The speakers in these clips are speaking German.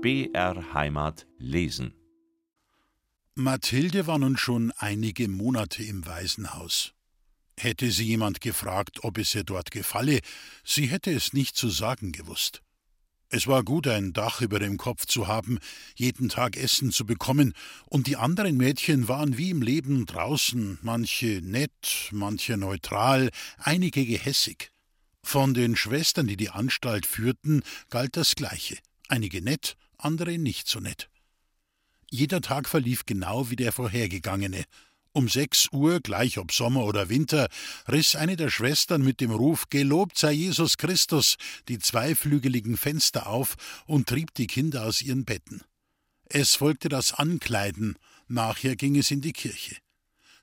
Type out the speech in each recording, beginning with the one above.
BR Heimat lesen. Mathilde war nun schon einige Monate im Waisenhaus. Hätte sie jemand gefragt, ob es ihr dort gefalle, sie hätte es nicht zu sagen gewusst. Es war gut, ein Dach über dem Kopf zu haben, jeden Tag Essen zu bekommen, und die anderen Mädchen waren wie im Leben draußen, manche nett, manche neutral, einige gehässig. Von den Schwestern, die die Anstalt führten, galt das Gleiche, einige nett, andere nicht so nett. Jeder Tag verlief genau wie der vorhergegangene, um sechs Uhr, gleich ob Sommer oder Winter, riss eine der Schwestern mit dem Ruf Gelobt sei Jesus Christus die zweiflügeligen Fenster auf und trieb die Kinder aus ihren Betten. Es folgte das Ankleiden, nachher ging es in die Kirche.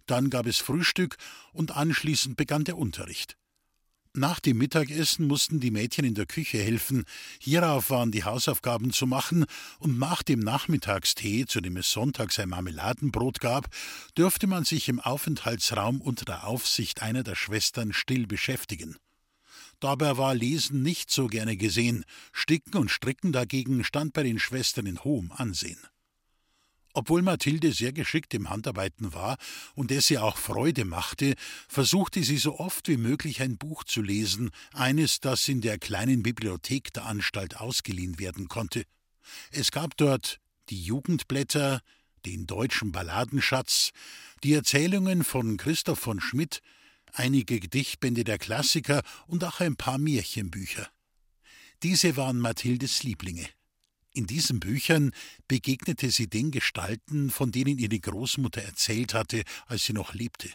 Dann gab es Frühstück und anschließend begann der Unterricht. Nach dem Mittagessen mussten die Mädchen in der Küche helfen, hierauf waren die Hausaufgaben zu machen, und nach dem Nachmittagstee, zu dem es sonntags ein Marmeladenbrot gab, dürfte man sich im Aufenthaltsraum unter der Aufsicht einer der Schwestern still beschäftigen. Dabei war Lesen nicht so gerne gesehen, Sticken und Stricken dagegen stand bei den Schwestern in hohem Ansehen. Obwohl Mathilde sehr geschickt im Handarbeiten war und es ihr auch Freude machte, versuchte sie so oft wie möglich ein Buch zu lesen, eines, das in der kleinen Bibliothek der Anstalt ausgeliehen werden konnte. Es gab dort die Jugendblätter, den deutschen Balladenschatz, die Erzählungen von Christoph von Schmidt, einige Gedichtbände der Klassiker und auch ein paar Märchenbücher. Diese waren Mathildes Lieblinge. In diesen Büchern begegnete sie den Gestalten, von denen ihr die Großmutter erzählt hatte, als sie noch lebte.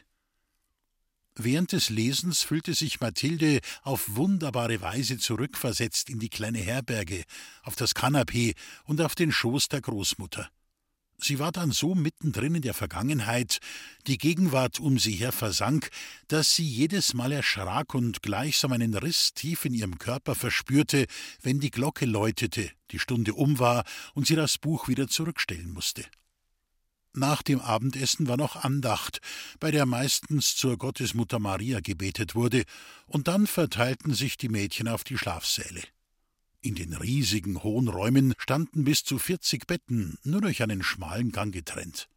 Während des Lesens fühlte sich Mathilde auf wunderbare Weise zurückversetzt in die kleine Herberge, auf das Kanapee und auf den Schoß der Großmutter. Sie war dann so mittendrin in der Vergangenheit, die Gegenwart um sie her versank, dass sie jedes Mal erschrak und gleichsam einen Riss tief in ihrem Körper verspürte, wenn die Glocke läutete, die Stunde um war und sie das Buch wieder zurückstellen musste. Nach dem Abendessen war noch Andacht, bei der meistens zur Gottesmutter Maria gebetet wurde, und dann verteilten sich die Mädchen auf die Schlafsäle. In den riesigen hohen Räumen standen bis zu vierzig Betten, nur durch einen schmalen Gang getrennt.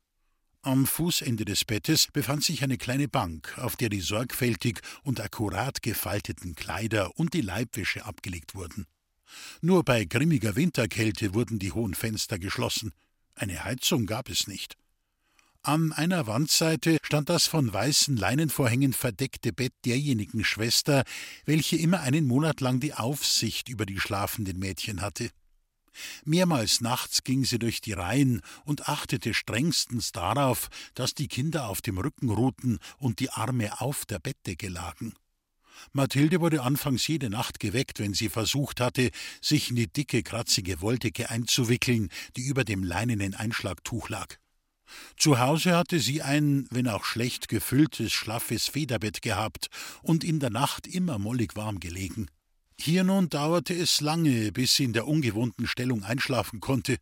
Am Fußende des Bettes befand sich eine kleine Bank, auf der die sorgfältig und akkurat gefalteten Kleider und die Leibwäsche abgelegt wurden. Nur bei grimmiger Winterkälte wurden die hohen Fenster geschlossen. Eine Heizung gab es nicht. An einer Wandseite stand das von weißen Leinenvorhängen verdeckte Bett derjenigen Schwester, welche immer einen Monat lang die Aufsicht über die schlafenden Mädchen hatte. Mehrmals nachts ging sie durch die Reihen und achtete strengstens darauf, dass die Kinder auf dem Rücken ruhten und die Arme auf der Bettdecke lagen. Mathilde wurde anfangs jede Nacht geweckt, wenn sie versucht hatte, sich in die dicke, kratzige Wolldecke einzuwickeln, die über dem leinenen Einschlagtuch lag. Zu Hause hatte sie ein, wenn auch schlecht gefülltes, schlaffes Federbett gehabt und in der Nacht immer mollig warm gelegen. Hier nun dauerte es lange, bis sie in der ungewohnten Stellung einschlafen konnte,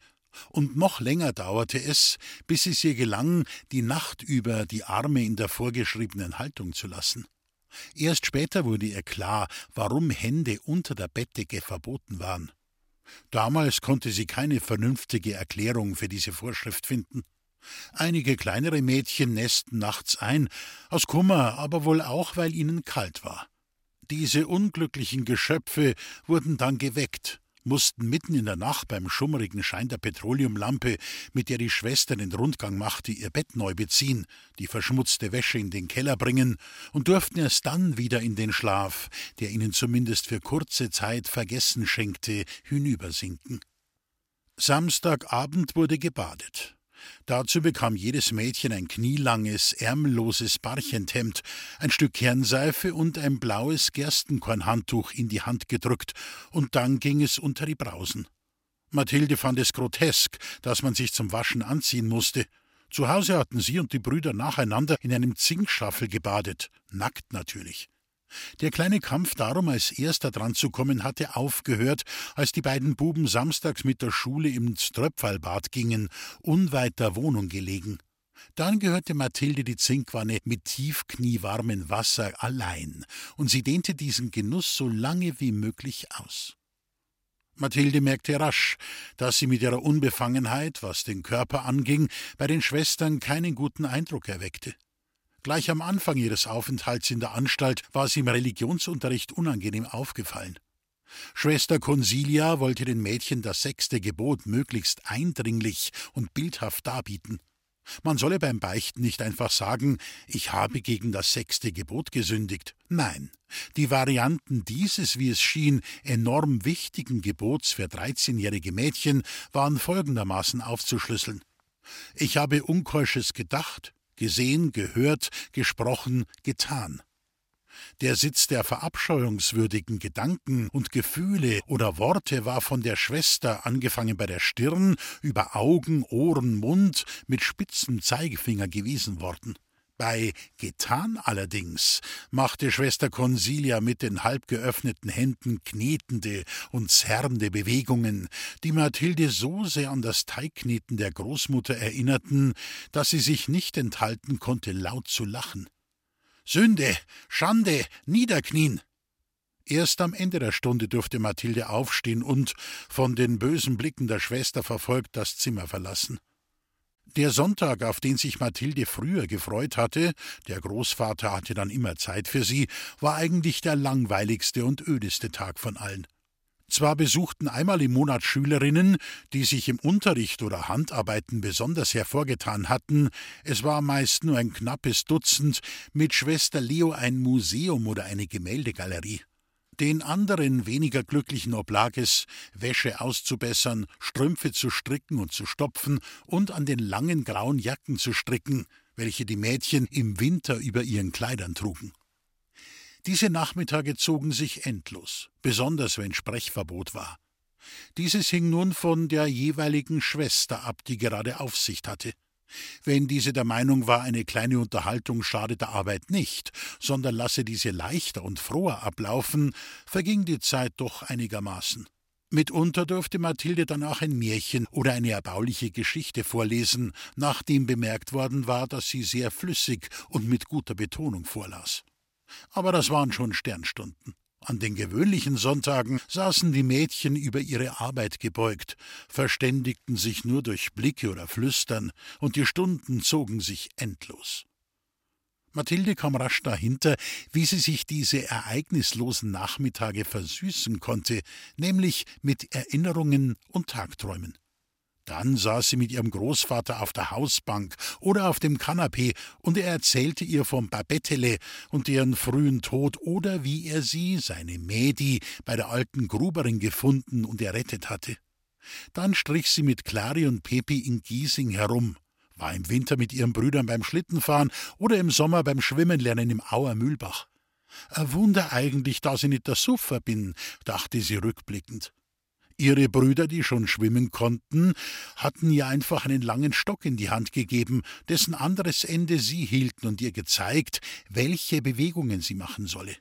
und noch länger dauerte es, bis es ihr gelang, die Nacht über die Arme in der vorgeschriebenen Haltung zu lassen. Erst später wurde ihr klar, warum Hände unter der Bettdecke verboten waren. Damals konnte sie keine vernünftige Erklärung für diese Vorschrift finden. Einige kleinere Mädchen nästen nachts ein, aus Kummer, aber wohl auch, weil ihnen kalt war. Diese unglücklichen Geschöpfe wurden dann geweckt, mussten mitten in der Nacht beim schummrigen Schein der Petroleumlampe, mit der die Schwester den Rundgang machte, ihr Bett neu beziehen, die verschmutzte Wäsche in den Keller bringen und durften erst dann wieder in den Schlaf, der ihnen zumindest für kurze Zeit Vergessen schenkte, hinübersinken. Samstagabend wurde gebadet. Dazu bekam jedes Mädchen ein knielanges, ärmelloses Barchenthemd, ein Stück Kernseife und ein blaues Gerstenkornhandtuch in die Hand gedrückt, und dann ging es unter die Brausen. Mathilde fand es grotesk, dass man sich zum Waschen anziehen musste. Zu Hause hatten sie und die Brüder nacheinander in einem Zinkschaffel gebadet, nackt natürlich. Der kleine Kampf darum, als erster dran zu kommen, hatte aufgehört, als die beiden Buben samstags mit der Schule ins Tröpfalbad gingen, unweit der Wohnung gelegen. Dann gehörte Mathilde die Zinkwanne mit tiefkniewarmem Wasser allein, und sie dehnte diesen Genuss so lange wie möglich aus. Mathilde merkte rasch, dass sie mit ihrer Unbefangenheit, was den Körper anging, bei den Schwestern keinen guten Eindruck erweckte. Gleich am Anfang ihres Aufenthalts in der Anstalt war sie im Religionsunterricht unangenehm aufgefallen. Schwester Consilia wollte den Mädchen das sechste Gebot möglichst eindringlich und bildhaft darbieten. Man solle beim Beichten nicht einfach sagen, ich habe gegen das sechste Gebot gesündigt. Nein, die Varianten dieses, wie es schien, enorm wichtigen Gebots für dreizehnjährige Mädchen waren folgendermaßen aufzuschlüsseln. Ich habe Unkeusches gedacht, gesehen, gehört, gesprochen, getan. Der Sitz der verabscheuungswürdigen Gedanken und Gefühle oder Worte war von der Schwester, angefangen bei der Stirn, über Augen, Ohren, Mund, mit spitzem Zeigefinger gewiesen worden. Bei getan allerdings machte Schwester Consilia mit den halb geöffneten Händen knetende und zerrende Bewegungen, die Mathilde so sehr an das Teigkneten der Großmutter erinnerten, dass sie sich nicht enthalten konnte, laut zu lachen. Sünde, Schande, niederknien. Erst am Ende der Stunde durfte Mathilde aufstehen und, von den bösen Blicken der Schwester verfolgt, das Zimmer verlassen. Der Sonntag, auf den sich Mathilde früher gefreut hatte, der Großvater hatte dann immer Zeit für sie, war eigentlich der langweiligste und ödeste Tag von allen. Zwar besuchten einmal im Monat Schülerinnen, die sich im Unterricht oder Handarbeiten besonders hervorgetan hatten, es war meist nur ein knappes Dutzend, mit Schwester Leo ein Museum oder eine Gemäldegalerie. Den anderen weniger Glücklichen oblag es, Wäsche auszubessern, Strümpfe zu stricken und zu stopfen und an den langen grauen Jacken zu stricken, welche die Mädchen im Winter über ihren Kleidern trugen. Diese Nachmittage zogen sich endlos, besonders wenn Sprechverbot war. Dieses hing nun von der jeweiligen Schwester ab, die gerade Aufsicht hatte. Wenn diese der Meinung war, eine kleine Unterhaltung schade der Arbeit nicht, sondern lasse diese leichter und froher ablaufen, verging die Zeit doch einigermaßen. Mitunter durfte Mathilde dann auch ein Märchen oder eine erbauliche Geschichte vorlesen, nachdem bemerkt worden war, dass sie sehr flüssig und mit guter Betonung vorlas. Aber das waren schon Sternstunden. An den gewöhnlichen Sonntagen saßen die Mädchen über ihre Arbeit gebeugt, verständigten sich nur durch Blicke oder Flüstern, und die Stunden zogen sich endlos. Mathilde kam rasch dahinter, wie sie sich diese ereignislosen Nachmittage versüßen konnte, nämlich mit Erinnerungen und Tagträumen. Dann saß sie mit ihrem Großvater auf der Hausbank oder auf dem Kanapee und er erzählte ihr vom Babettele und deren frühen Tod oder wie er sie, seine Mädi, bei der alten Gruberin gefunden und errettet hatte. Dann strich sie mit Clari und Pepi in Giesing herum, war im Winter mit ihren Brüdern beim Schlittenfahren oder im Sommer beim Schwimmenlernen im Auer Mühlbach. Ein Wunder eigentlich, dass ich nicht der Suffer bin, dachte sie rückblickend. Ihre Brüder, die schon schwimmen konnten, hatten ihr einfach einen langen Stock in die Hand gegeben, dessen anderes Ende sie hielten und ihr gezeigt, welche Bewegungen sie machen solle.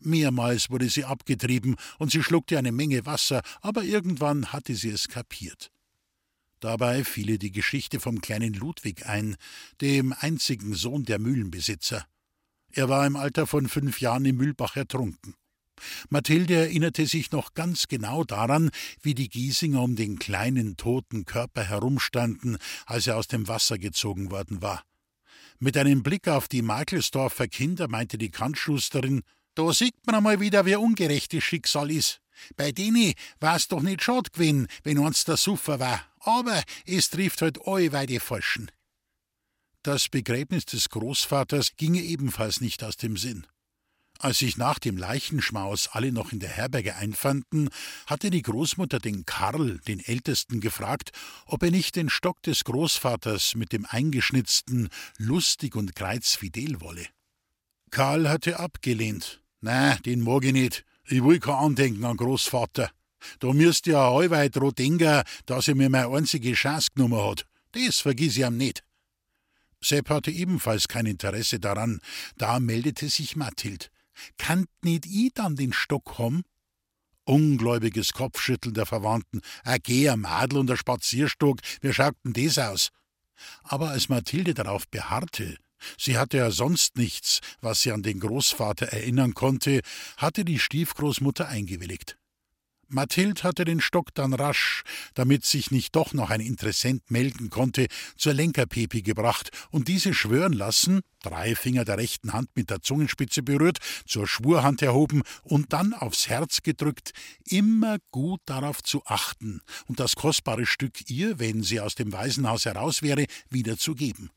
Mehrmals wurde sie abgetrieben und sie schluckte eine Menge Wasser, aber irgendwann hatte sie es kapiert. Dabei fiel ihr die Geschichte vom kleinen Ludwig ein, dem einzigen Sohn der Mühlenbesitzer. Er war im Alter von fünf Jahren im Mühlbach ertrunken. Mathilde erinnerte sich noch ganz genau daran, wie die Giesinger um den kleinen toten Körper herumstanden, als er aus dem Wasser gezogen worden war. Mit einem Blick auf die Makelsdorfer Kinder meinte die Kantschusterin, da sieht man einmal wieder, wie ungerecht das Schicksal ist. Bei denen war's doch nicht schad gewesen, wenn uns der Suffer war. Aber es trifft halt alle weil die Falschen. Das Begräbnis des Großvaters ginge ebenfalls nicht aus dem Sinn. Als sich nach dem Leichenschmaus alle noch in der Herberge einfanden, hatte die Großmutter den Karl, den Ältesten, gefragt, ob er nicht den Stock des Großvaters mit dem eingeschnitzten lustig und kreuzfidel wolle. Karl hatte abgelehnt. Na, den mag ich nicht. Ich will kein Andenken an Großvater. Da müsst ihr ja allweit dran denken, dass er mir meine einzige Chance genommen hat. Das vergiss ich ihm nicht. Sepp hatte ebenfalls kein Interesse daran. Da meldete sich Mathild. Kannt nicht i dann den Stock haben? Ungläubiges Kopfschütteln der Verwandten. A geh, a Madel und a Spazierstock, wie schaut denn das aus? Aber als Mathilde darauf beharrte, sie hatte ja sonst nichts, was sie an den Großvater erinnern konnte, hatte die Stiefgroßmutter eingewilligt. Mathild hatte den Stock dann rasch, damit sich nicht doch noch ein Interessent melden konnte, zur Lenkerpepi gebracht und diese schwören lassen, drei Finger der rechten Hand mit der Zungenspitze berührt, zur Schwurhand erhoben und dann aufs Herz gedrückt, immer gut darauf zu achten und das kostbare Stück ihr, wenn sie aus dem Waisenhaus heraus wäre, wiederzugeben.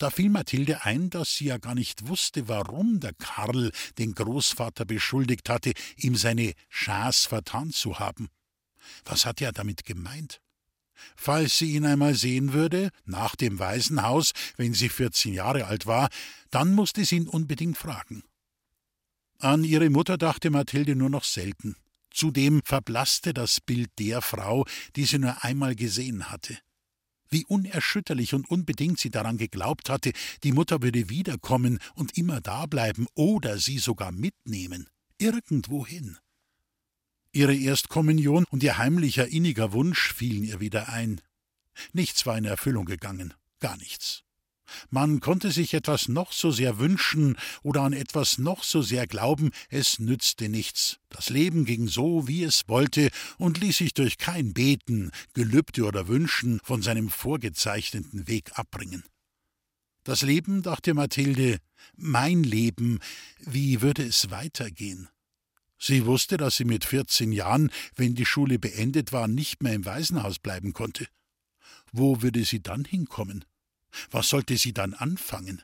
Da fiel Mathilde ein, dass sie ja gar nicht wusste, warum der Karl den Großvater beschuldigt hatte, ihm seine Chance vertan zu haben. Was hatte er damit gemeint? Falls sie ihn einmal sehen würde, nach dem Waisenhaus, wenn sie vierzehn Jahre alt war, dann musste sie ihn unbedingt fragen. An ihre Mutter dachte Mathilde nur noch selten. Zudem verblasste das Bild der Frau, die sie nur einmal gesehen hatte wie unerschütterlich und unbedingt sie daran geglaubt hatte, die Mutter würde wiederkommen und immer dableiben oder sie sogar mitnehmen, irgendwohin. Ihre Erstkommunion und ihr heimlicher inniger Wunsch fielen ihr wieder ein. Nichts war in Erfüllung gegangen, gar nichts. Man konnte sich etwas noch so sehr wünschen oder an etwas noch so sehr glauben, es nützte nichts. Das Leben ging so, wie es wollte, und ließ sich durch kein Beten, Gelübde oder Wünschen von seinem vorgezeichneten Weg abbringen. Das Leben, dachte Mathilde, mein Leben, wie würde es weitergehen? Sie wusste, dass sie mit vierzehn Jahren, wenn die Schule beendet war, nicht mehr im Waisenhaus bleiben konnte. Wo würde sie dann hinkommen? Was sollte sie dann anfangen?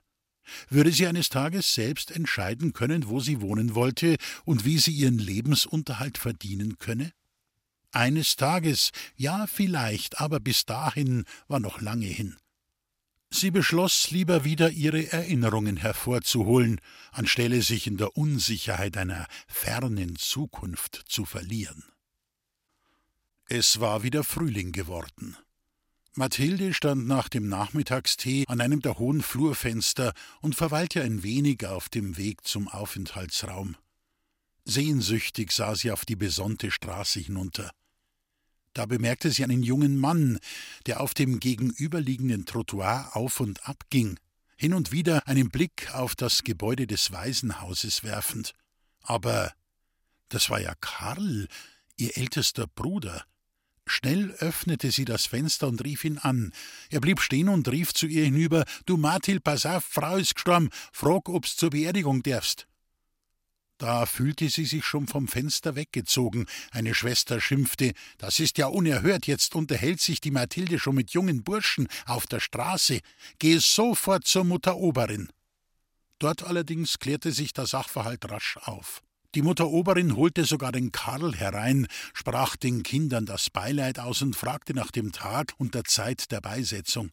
Würde sie eines Tages selbst entscheiden können, wo sie wohnen wollte und wie sie ihren Lebensunterhalt verdienen könne? Eines Tages, ja vielleicht, aber bis dahin war noch lange hin. Sie beschloss, lieber wieder ihre Erinnerungen hervorzuholen, anstelle sich in der Unsicherheit einer fernen Zukunft zu verlieren. Es war wieder Frühling geworden. Mathilde stand nach dem Nachmittagstee an einem der hohen Flurfenster und verweilte ein wenig auf dem Weg zum Aufenthaltsraum. Sehnsüchtig sah sie auf die besonnte Straße hinunter. Da bemerkte sie einen jungen Mann, der auf dem gegenüberliegenden Trottoir auf und ab ging, hin und wieder einen Blick auf das Gebäude des Waisenhauses werfend. Aber das war ja Karl, ihr ältester Bruder. Schnell öffnete sie das Fenster und rief ihn an. Er blieb stehen und rief zu ihr hinüber: Du Mathil, pass auf, Frau ist gestorben, frag, ob's zur Beerdigung darfst. Da fühlte sie sich schon vom Fenster weggezogen. Eine Schwester schimpfte: Das ist ja unerhört, jetzt unterhält sich die Mathilde schon mit jungen Burschen auf der Straße. Geh sofort zur Mutter Oberin. Dort allerdings klärte sich der Sachverhalt rasch auf. Die Mutter Oberin holte sogar den Karl herein, sprach den Kindern das Beileid aus und fragte nach dem Tag und der Zeit der Beisetzung.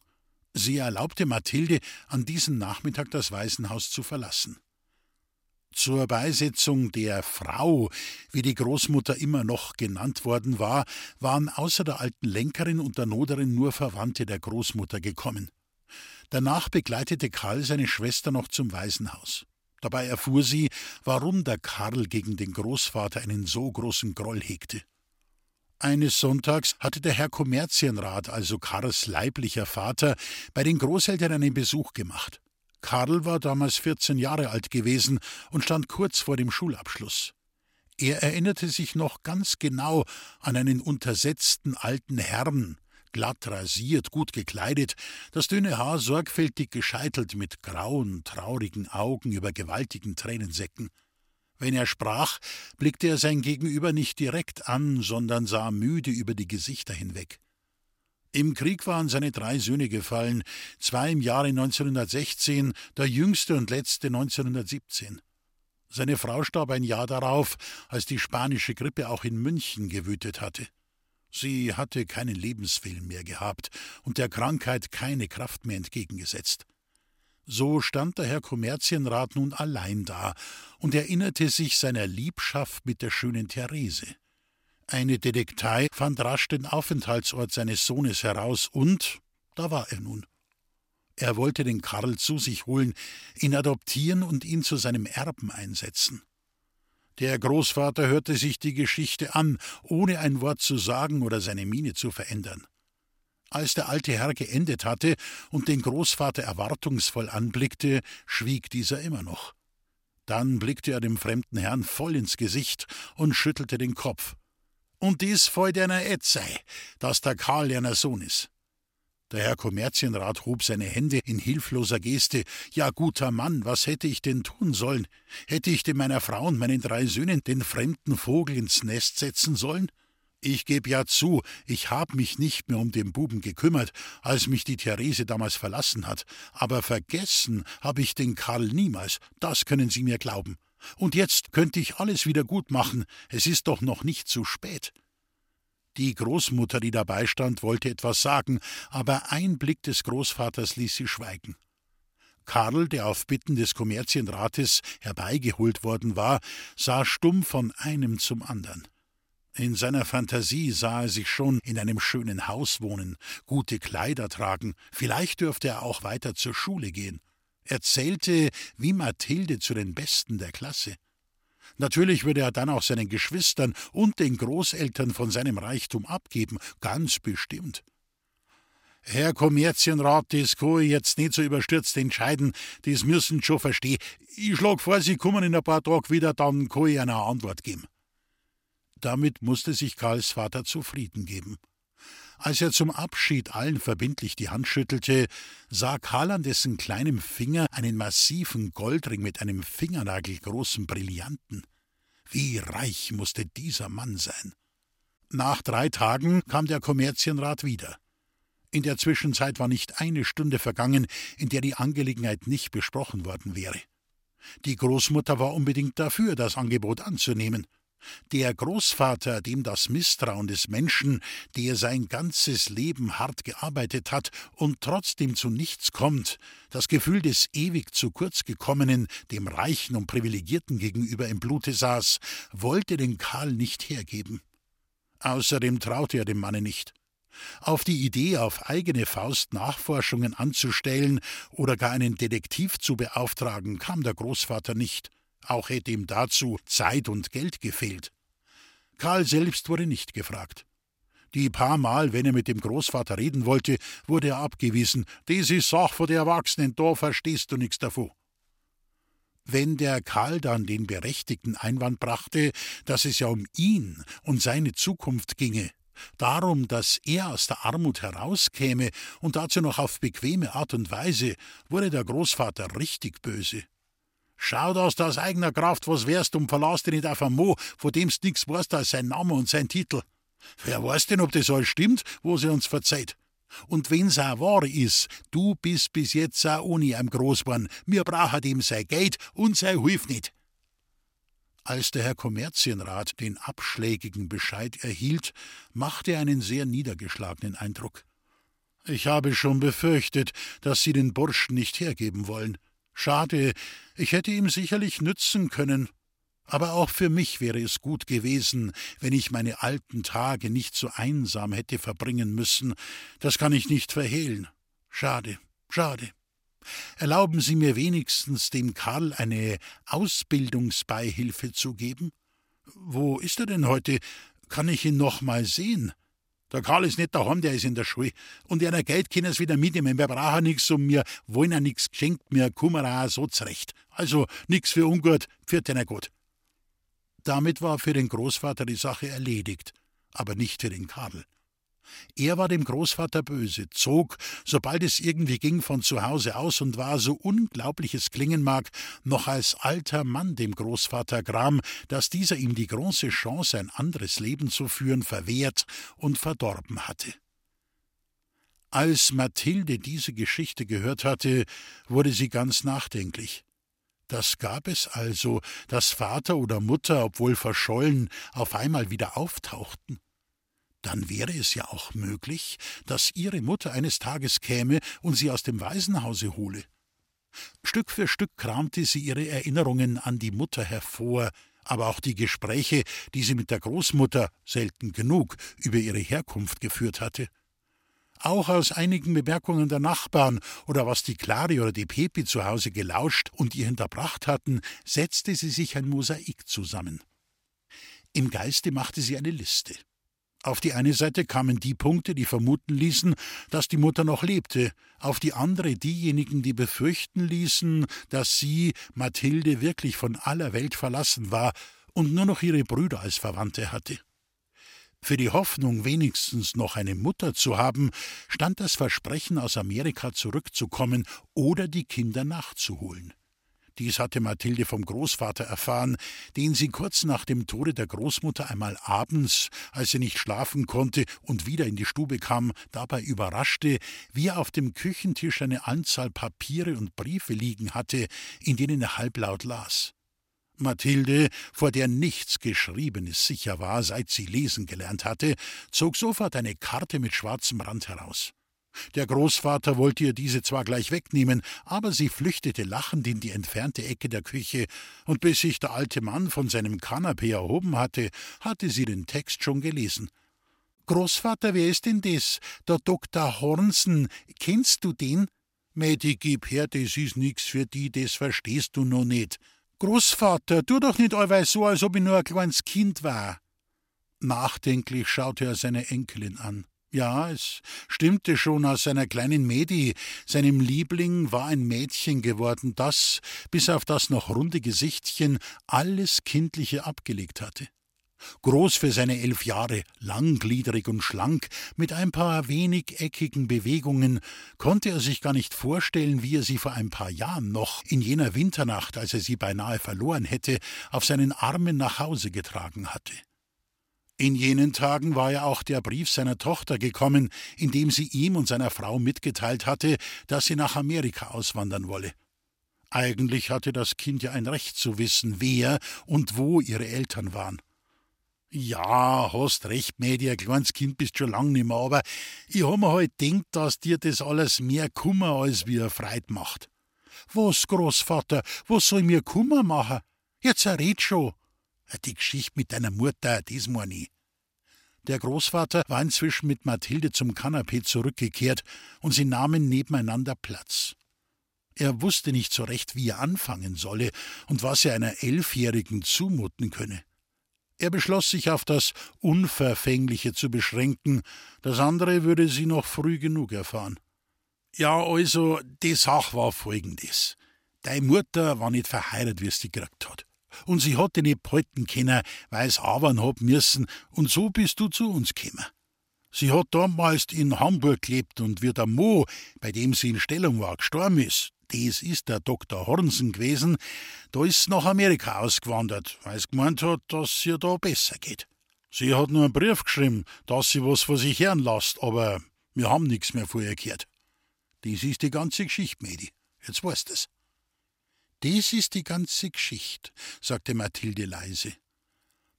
Sie erlaubte Mathilde, an diesem Nachmittag das Waisenhaus zu verlassen. Zur Beisetzung der Frau, wie die Großmutter immer noch genannt worden war, waren außer der alten Lenkerin und der Noderin nur Verwandte der Großmutter gekommen. Danach begleitete Karl seine Schwester noch zum Waisenhaus. Dabei erfuhr sie, warum der Karl gegen den Großvater einen so großen Groll hegte. Eines Sonntags hatte der Herr Kommerzienrat, also Karls leiblicher Vater, bei den Großeltern einen Besuch gemacht. Karl war damals 14 Jahre alt gewesen und stand kurz vor dem Schulabschluss. Er erinnerte sich noch ganz genau an einen untersetzten alten Herrn, glatt rasiert, gut gekleidet, das dünne Haar sorgfältig gescheitelt mit grauen, traurigen Augen über gewaltigen Tränensäcken. Wenn er sprach, blickte er sein Gegenüber nicht direkt an, sondern sah müde über die Gesichter hinweg. Im Krieg waren seine drei Söhne gefallen, zwei im Jahre 1916, der jüngste und letzte 1917. Seine Frau starb ein Jahr darauf, als die spanische Grippe auch in München gewütet hatte. Sie hatte keinen Lebenswillen mehr gehabt und der Krankheit keine Kraft mehr entgegengesetzt. So stand der Herr Kommerzienrat nun allein da und erinnerte sich seiner Liebschaft mit der schönen Therese. Eine Detektei fand rasch den Aufenthaltsort seines Sohnes heraus und da war er nun. Er wollte den Karl zu sich holen, ihn adoptieren und ihn zu seinem Erben einsetzen. Der Großvater hörte sich die Geschichte an, ohne ein Wort zu sagen oder seine Miene zu verändern. Als der alte Herr geendet hatte und den Großvater erwartungsvoll anblickte, schwieg dieser immer noch. Dann blickte er dem fremden Herrn voll ins Gesicht und schüttelte den Kopf. Und dies fällt einer et sei, dass der Karl einer Sohn ist. Der Herr Kommerzienrat hob seine Hände in hilfloser Geste. Ja, guter Mann, was hätte ich denn tun sollen? Hätte ich denn meiner Frau und meinen drei Söhnen den fremden Vogel ins Nest setzen sollen? Ich gebe ja zu, ich habe mich nicht mehr um den Buben gekümmert, als mich die Therese damals verlassen hat, aber vergessen habe ich den Karl niemals, das können Sie mir glauben. Und jetzt könnte ich alles wieder gut machen, es ist doch noch nicht zu spät. Die Großmutter, die dabei stand, wollte etwas sagen, aber ein Blick des Großvaters ließ sie schweigen. Karl, der auf Bitten des Kommerzienrates herbeigeholt worden war, sah stumm von einem zum andern. In seiner Fantasie sah er sich schon in einem schönen Haus wohnen, gute Kleider tragen, vielleicht dürfte er auch weiter zur Schule gehen. Er zählte wie Mathilde zu den Besten der Klasse. Natürlich würde er dann auch seinen Geschwistern und den Großeltern von seinem Reichtum abgeben, ganz bestimmt. Herr Kommerzienrat, das kann ich jetzt nicht so überstürzt entscheiden, das müssen schon verstehen. Ich schlag vor, Sie kommen in ein paar Tagen wieder, dann kann ich eine Antwort geben. Damit musste sich Karls Vater zufrieden geben. Als er zum Abschied allen verbindlich die Hand schüttelte, sah Karl an dessen kleinem Finger einen massiven Goldring mit einem fingernagelgroßen Brillanten. Wie reich musste dieser Mann sein. Nach drei Tagen kam der Kommerzienrat wieder. In der Zwischenzeit war nicht eine Stunde vergangen, in der die Angelegenheit nicht besprochen worden wäre. Die Großmutter war unbedingt dafür, das Angebot anzunehmen. Der Großvater, dem das Misstrauen des Menschen, der sein ganzes Leben hart gearbeitet hat und trotzdem zu nichts kommt, das Gefühl des ewig zu kurz gekommenen, dem Reichen und Privilegierten gegenüber im Blute saß, wollte den Karl nicht hergeben. Außerdem traute er dem Manne nicht. Auf die Idee, auf eigene Faust Nachforschungen anzustellen oder gar einen Detektiv zu beauftragen, kam der Großvater nicht. Auch hätte ihm dazu Zeit und Geld gefehlt. Karl selbst wurde nicht gefragt. Die paar Mal, wenn er mit dem Großvater reden wollte, wurde er abgewiesen. Das ist Sach von der Erwachsenen, da verstehst du nichts davon. Wenn der Karl dann den berechtigten Einwand brachte, dass es ja um ihn und seine Zukunft ginge, darum, dass er aus der Armut herauskäme und dazu noch auf bequeme Art und Weise, wurde der Großvater richtig böse. Schau, dass du aus eigener Kraft was wärst und verlass dich nicht auf ein Mo, von dem's nix weißt als sein Name und sein Titel. Wer weiß denn, ob das alles stimmt, wo sie uns verzeiht? Und wenn's auch wahr ist, du bist bis jetzt auch ohne einem groß geworden. Wir brauchen dem sein Geld und sein Hilf nicht. Als der Herr Kommerzienrat den abschlägigen Bescheid erhielt, machte er einen sehr niedergeschlagenen Eindruck. Ich habe schon befürchtet, dass Sie den Burschen nicht hergeben wollen. Schade, ich hätte ihm sicherlich nützen können, aber auch für mich wäre es gut gewesen, wenn ich meine alten Tage nicht so einsam hätte verbringen müssen, das kann ich nicht verhehlen. Schade, schade. Erlauben Sie mir wenigstens dem Karl eine Ausbildungsbeihilfe zu geben? Wo ist er denn heute? Kann ich ihn noch mal sehen? Der Karl ist nicht daheim, der ist in der Schule. Und einer Geld können es wieder mitnehmen. Wir brauchen nichts und wir wollen auch nichts geschenkt, wir kommen auch so zurecht. Also nichts für ungut, pfiat einer gut. Damit war für den Großvater die Sache erledigt, aber nicht für den Karl. Er war dem Großvater böse, zog, sobald es irgendwie ging, von zu Hause aus und war, so unglaublich es klingen mag, noch als alter Mann dem Großvater Gram, dass dieser ihm die große Chance, ein anderes Leben zu führen, verwehrt und verdorben hatte. Als Mathilde diese Geschichte gehört hatte, wurde sie ganz nachdenklich. Das gab es also, dass Vater oder Mutter, obwohl verschollen, auf einmal wieder auftauchten dann wäre es ja auch möglich, dass ihre Mutter eines Tages käme und sie aus dem Waisenhause hole. Stück für Stück kramte sie ihre Erinnerungen an die Mutter hervor, aber auch die Gespräche, die sie mit der Großmutter, selten genug, über ihre Herkunft geführt hatte. Auch aus einigen Bemerkungen der Nachbarn oder was die Clari oder die Pepi zu Hause gelauscht und ihr hinterbracht hatten, setzte sie sich ein Mosaik zusammen. Im Geiste machte sie eine Liste. Auf die eine Seite kamen die Punkte, die vermuten ließen, dass die Mutter noch lebte, auf die andere diejenigen, die befürchten ließen, dass sie, Mathilde, wirklich von aller Welt verlassen war und nur noch ihre Brüder als Verwandte hatte. Für die Hoffnung, wenigstens noch eine Mutter zu haben, stand das Versprechen, aus Amerika zurückzukommen oder die Kinder nachzuholen. Dies hatte Mathilde vom Großvater erfahren, den sie kurz nach dem Tode der Großmutter einmal abends, als sie nicht schlafen konnte und wieder in die Stube kam, dabei überraschte, wie er auf dem Küchentisch eine Anzahl Papiere und Briefe liegen hatte, in denen er halblaut las. Mathilde, vor der nichts Geschriebenes sicher war, seit sie lesen gelernt hatte, zog sofort eine Karte mit schwarzem Rand heraus. Der Großvater wollte ihr diese zwar gleich wegnehmen, aber sie flüchtete lachend in die entfernte Ecke der Küche, und bis sich der alte Mann von seinem Kanapee erhoben hatte, hatte sie den Text schon gelesen. Großvater, wer ist denn das? Der Dr. Hornsen, kennst du den? Mädi, gib her, das ist nix für die, das verstehst du noch nicht. Großvater, tu doch nicht allweil so, als ob ich nur ein kleines Kind war. Nachdenklich schaute er seine Enkelin an. Ja, es stimmte schon aus seiner kleinen Medi. Seinem Liebling war ein Mädchen geworden, das, bis auf das noch runde Gesichtchen, alles Kindliche abgelegt hatte. Groß für seine elf Jahre, langgliedrig und schlank, mit ein paar wenig eckigen Bewegungen, konnte er sich gar nicht vorstellen, wie er sie vor ein paar Jahren noch, in jener Winternacht, als er sie beinahe verloren hätte, auf seinen Armen nach Hause getragen hatte. In jenen Tagen war ja auch der Brief seiner Tochter gekommen, in dem sie ihm und seiner Frau mitgeteilt hatte, dass sie nach Amerika auswandern wolle. Eigentlich hatte das Kind ja ein Recht zu wissen, wer und wo ihre Eltern waren. Ja, hast recht, Mädi, ein kleines Kind bist schon lang nimmer, aber ich hab mir halt denkt, dass dir das alles mehr Kummer als wie er Freit macht. Was, Großvater, was soll mir Kummer machen? Jetzt red schon. Die Geschichte mit deiner Mutter, das meine ich. Der Großvater war inzwischen mit Mathilde zum Kanapee zurückgekehrt und sie nahmen nebeneinander Platz. Er wusste nicht so recht, wie er anfangen solle und was er einer Elfjährigen zumuten könne. Er beschloss sich auf das Unverfängliche zu beschränken, das andere würde sie noch früh genug erfahren. Ja, also, die Sache war folgendes. Deine Mutter war nicht verheiratet, wie es die gekriegt hat und sie hat dich nicht behalten können, weil's arbeiten hab müssen, und so bist du zu uns gekommen. Sie hat damals in Hamburg gelebt und wie der Mo, bei dem sie in Stellung war, gestorben ist, das ist der Dr. Hornsen gewesen, da ist sie nach Amerika ausgewandert, weil sie gemeint hat, dass es ihr da besser geht. Sie hat nur einen Brief geschrieben, dass sie was vor sich hören lässt, aber wir haben nichts mehr vorher gehört. Das ist die ganze Geschichte, Mädi. Jetzt weißt du's. Das ist die ganze Geschichte, sagte Mathilde leise.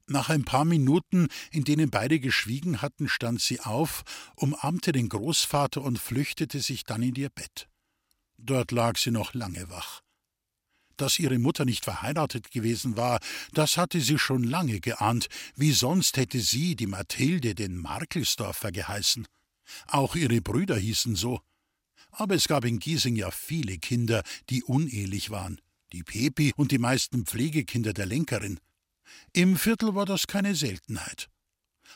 Nach ein paar Minuten, in denen beide geschwiegen hatten, stand sie auf, umarmte den Großvater und flüchtete sich dann in ihr Bett. Dort lag sie noch lange wach. Dass ihre Mutter nicht verheiratet gewesen war, das hatte sie schon lange geahnt, wie sonst hätte sie, die Mathilde, den Markelsdorfer geheißen. Auch ihre Brüder hießen so. Aber es gab in Giesing ja viele Kinder, die unehelich waren die Pepi und die meisten Pflegekinder der Lenkerin. Im Viertel war das keine Seltenheit.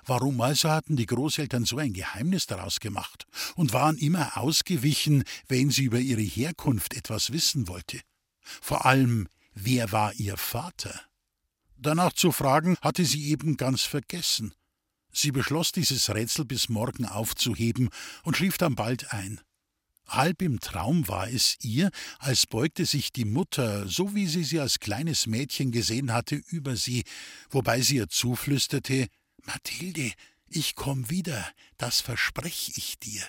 Warum also hatten die Großeltern so ein Geheimnis daraus gemacht und waren immer ausgewichen, wenn sie über ihre Herkunft etwas wissen wollte? Vor allem, wer war ihr Vater? Danach zu fragen, hatte sie eben ganz vergessen. Sie beschloss, dieses Rätsel bis morgen aufzuheben und schlief dann bald ein. Halb im Traum war es ihr, als beugte sich die Mutter, so wie sie sie als kleines Mädchen gesehen hatte, über sie, wobei sie ihr zuflüsterte Mathilde, ich komm wieder, das versprech ich dir.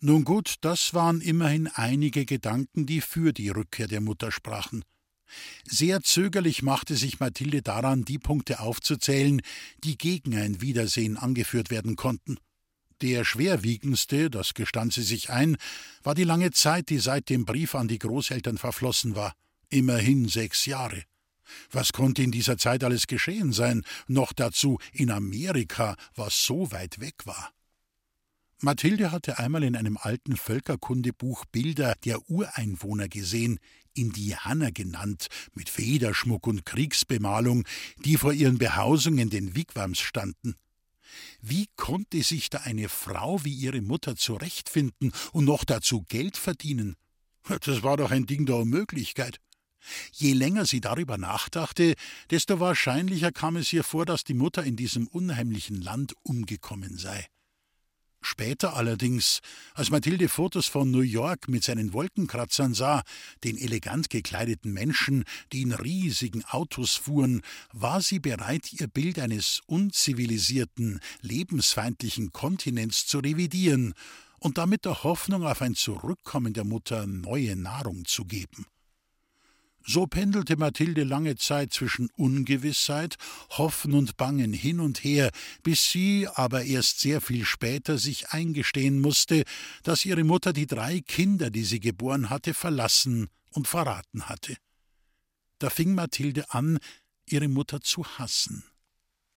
Nun gut, das waren immerhin einige Gedanken, die für die Rückkehr der Mutter sprachen. Sehr zögerlich machte sich Mathilde daran, die Punkte aufzuzählen, die gegen ein Wiedersehen angeführt werden konnten. Der schwerwiegendste, das gestand sie sich ein, war die lange Zeit, die seit dem Brief an die Großeltern verflossen war. Immerhin sechs Jahre. Was konnte in dieser Zeit alles geschehen sein, noch dazu in Amerika, was so weit weg war? Mathilde hatte einmal in einem alten Völkerkundebuch Bilder der Ureinwohner gesehen, Indianer genannt, mit Federschmuck und Kriegsbemalung, die vor ihren Behausungen den Wigwams standen. Wie konnte sich da eine Frau wie ihre Mutter zurechtfinden und noch dazu Geld verdienen? Das war doch ein Ding der Unmöglichkeit. Je länger sie darüber nachdachte, desto wahrscheinlicher kam es ihr vor, dass die Mutter in diesem unheimlichen Land umgekommen sei. Später allerdings, als Mathilde Fotos von New York mit seinen Wolkenkratzern sah, den elegant gekleideten Menschen, die in riesigen Autos fuhren, war sie bereit, ihr Bild eines unzivilisierten, lebensfeindlichen Kontinents zu revidieren und damit der Hoffnung auf ein Zurückkommen der Mutter neue Nahrung zu geben. So pendelte Mathilde lange Zeit zwischen Ungewissheit, Hoffen und Bangen hin und her, bis sie aber erst sehr viel später sich eingestehen musste, dass ihre Mutter die drei Kinder, die sie geboren hatte, verlassen und verraten hatte. Da fing Mathilde an, ihre Mutter zu hassen.